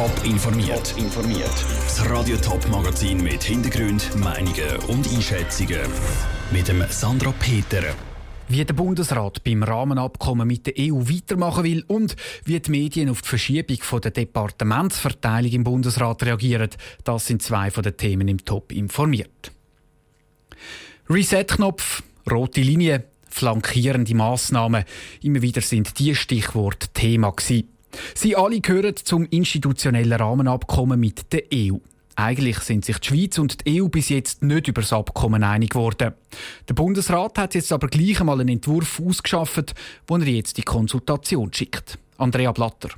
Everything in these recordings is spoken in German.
Top informiert. informiert. Das Radio Top Magazin mit Hintergrund, Meinungen und Einschätzungen mit dem Sandra Peter. Wie der Bundesrat beim Rahmenabkommen mit der EU weitermachen will und wie die Medien auf die Verschiebung von der Departementsverteilung im Bundesrat reagieren, das sind zwei von den Themen im Top informiert. Reset-Knopf, rote Linie, flankierende Massnahmen. Immer wieder sind die Stichworte Thema gewesen. Sie alle gehören zum institutionellen Rahmenabkommen mit der EU. Eigentlich sind sich die Schweiz und die EU bis jetzt nicht über das Abkommen einig geworden. Der Bundesrat hat jetzt aber gleich einmal einen Entwurf ausgeschafft, wo er jetzt die Konsultation schickt. Andrea Blatter.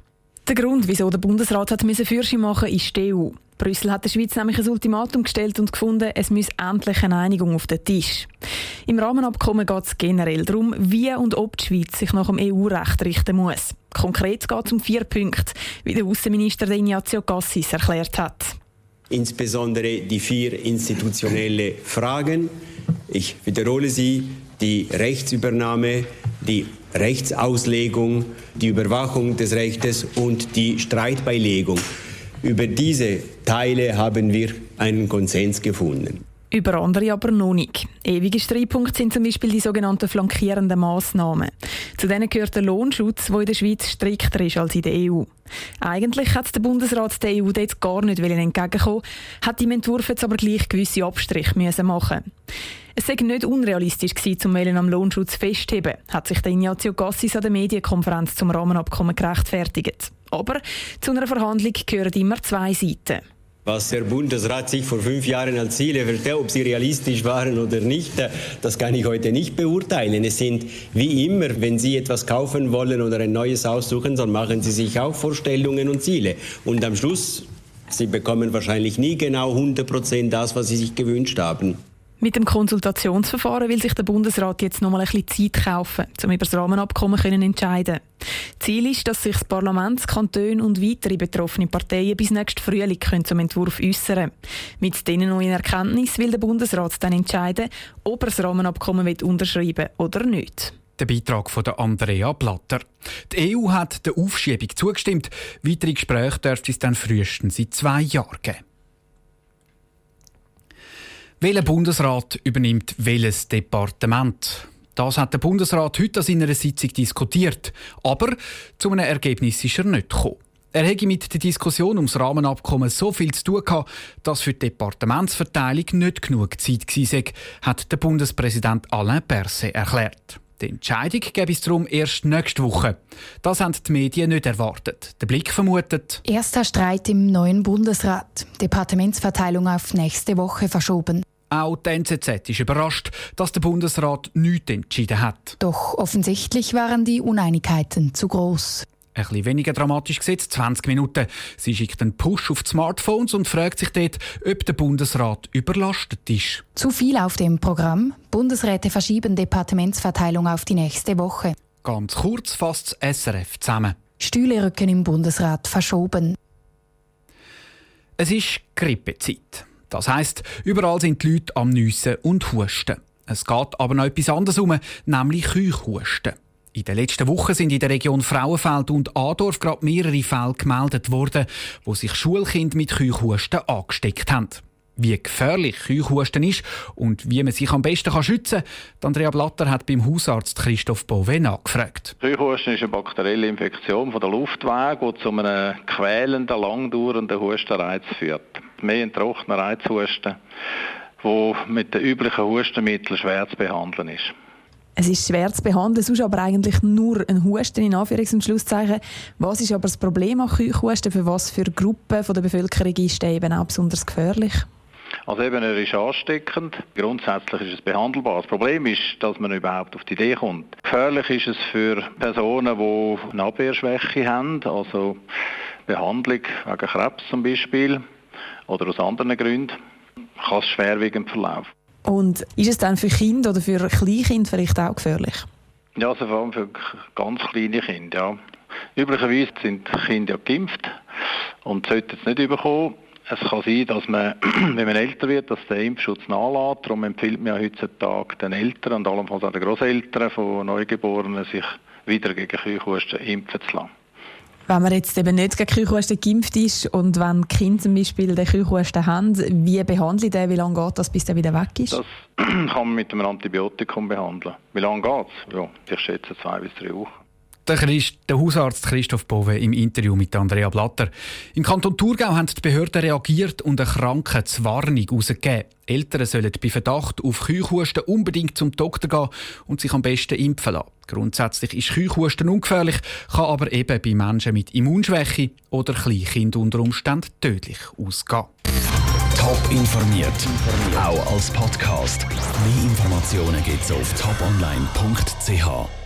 Der Grund, wieso der Bundesrat hat Fürsche machen ist die EU. Brüssel hat der Schweiz nämlich ein Ultimatum gestellt und gefunden, es müsse endlich eine Einigung auf den Tisch. Im Rahmenabkommen geht es generell darum, wie und ob die Schweiz sich nach dem EU-Recht richten muss. Konkret geht es um vier Punkte, wie der Außenminister Ignazio Cassis erklärt hat. Insbesondere die vier institutionelle Fragen. Ich wiederhole sie. Die Rechtsübernahme, die Rechtsauslegung, die Überwachung des Rechtes und die Streitbeilegung. Über diese Teile haben wir einen Konsens gefunden. Über andere aber noch nicht. Ewige Streitpunkte sind zum Beispiel die sogenannten flankierenden Massnahmen. Zu denen gehört der Lohnschutz, der in der Schweiz strikter ist als in der EU. Eigentlich hat der Bundesrat der EU dort gar nicht entgegenkommen, hat im Entwurf jetzt aber gleich gewisse Abstriche müssen machen. Es sei nicht unrealistisch gewesen, zum am Lohnschutz festzuheben, hat sich der Ignazio Gassis an der Medienkonferenz zum Rahmenabkommen gerechtfertigt. Aber zu einer Verhandlung gehören immer zwei Seiten. Was der Bundesrat sich vor fünf Jahren als Ziele verstellt, ob sie realistisch waren oder nicht, das kann ich heute nicht beurteilen. Es sind wie immer, wenn Sie etwas kaufen wollen oder ein neues aussuchen, dann machen Sie sich auch Vorstellungen und Ziele. Und am Schluss, Sie bekommen wahrscheinlich nie genau 100 Prozent das, was Sie sich gewünscht haben. Mit dem Konsultationsverfahren will sich der Bundesrat jetzt noch mal ein bisschen Zeit kaufen, um über das Rahmenabkommen zu entscheiden. Ziel ist, dass sich das Parlament, Kantone und weitere betroffene Parteien bis nächsten Frühling können zum Entwurf äußern Mit diesen neuen Erkenntnissen will der Bundesrat dann entscheiden, ob er das Rahmenabkommen unterschreiben will oder nicht. Der Beitrag von Andrea Blatter. Die EU hat der Aufschiebung zugestimmt. Weitere Gespräche dürfte es dann frühestens in zwei Jahren geben. Welcher Bundesrat übernimmt welches Departement? Das hat der Bundesrat heute an seiner Sitzung diskutiert. Aber zu einem Ergebnis ist er nicht gekommen. Er hätte mit der Diskussion ums Rahmenabkommen so viel zu tun gehabt, dass für die Departementsverteilung nicht genug Zeit war, hat der Bundespräsident Alain Berset erklärt. Die Entscheidung gäbe es darum erst nächste Woche. Das haben die Medien nicht erwartet. Der Blick vermutet. Erster Streit im neuen Bundesrat. Departementsverteilung auf nächste Woche verschoben. Auch die NZZ ist überrascht, dass der Bundesrat nichts entschieden hat. Doch offensichtlich waren die Uneinigkeiten zu groß. Ein bisschen weniger dramatisch gesetzt, 20 Minuten. Sie schickt einen Push auf die Smartphones und fragt sich dort, ob der Bundesrat überlastet ist. Zu viel auf dem Programm. Bundesräte verschieben Departementsverteilung auf die nächste Woche. Ganz kurz fasst das SRF zusammen. Stühlerücken im Bundesrat verschoben. Es ist Grippezeit. Das heisst, überall sind die Leute am Nüssen und Husten. Es geht aber noch etwas anderes um, nämlich Keuchhusten. In den letzten Wochen sind in der Region Frauenfeld und Adorf gerade mehrere Fälle gemeldet worden, wo sich Schulkinder mit Keuchhusten angesteckt haben. Wie gefährlich Keuchhusten ist und wie man sich am besten schützen kann, Andrea Blatter hat beim Hausarzt Christoph Bove nachgefragt. Keuchhusten ist eine bakterielle Infektion der Luftwege, die zu einem quälenden, langdauernden Hustenreiz führt mehr ein trockener Reizhusten, der mit den üblichen Hustenmitteln schwer zu behandeln ist. Es ist schwer zu behandeln, sonst aber eigentlich nur ein Husten in Anführungs- und Schlusszeichen. Was ist aber das Problem an Keuchhusten? Für was für Gruppen von der Bevölkerung ist der eben auch besonders gefährlich? Also eben, er ist ansteckend. Grundsätzlich ist es behandelbar. Das Problem ist, dass man überhaupt auf die Idee kommt. Gefährlich ist es für Personen, die eine Abwehrschwäche haben, also Behandlung wegen Krebs zum Beispiel oder aus anderen Gründen, kann es schwerwiegend verlaufen. Und ist es dann für Kinder oder für Kleinkinder vielleicht auch gefährlich? Ja, also vor allem für ganz kleine Kinder, ja. Üblicherweise sind Kinder ja geimpft und sollten es nicht überkommen. Es kann sein, dass man, wenn man älter wird, dass der Impfschutz nachlässt. Darum empfiehlt man ja heutzutage den Eltern und allenfalls auch den Großeltern von Neugeborenen, sich wieder gegen Keuchhusten impfen zu lassen. Wenn man jetzt eben nicht gegen Keuchhusten geimpft ist und wenn Kinder zum Beispiel den Keuchhusten haben, wie behandle ich den? Wie lange geht das, bis der wieder weg ist? Das kann man mit einem Antibiotikum behandeln. Wie lange geht es? Ja, ich schätze zwei bis drei Wochen. Der, Christ, der Hausarzt Christoph Bove im Interview mit Andrea Blatter. Im Kanton Thurgau haben die Behörden reagiert und eine Krankheitswarnung herausgegeben. Eltern sollen bei Verdacht auf Keuchhusten unbedingt zum Doktor gehen und sich am besten impfen lassen. Grundsätzlich ist Keuchhusten ungefährlich, kann aber eben bei Menschen mit Immunschwäche oder Kleinkindern unter Umständen tödlich ausgehen. Top informiert, auch als Podcast. Mehr Informationen gibt es auf toponline.ch.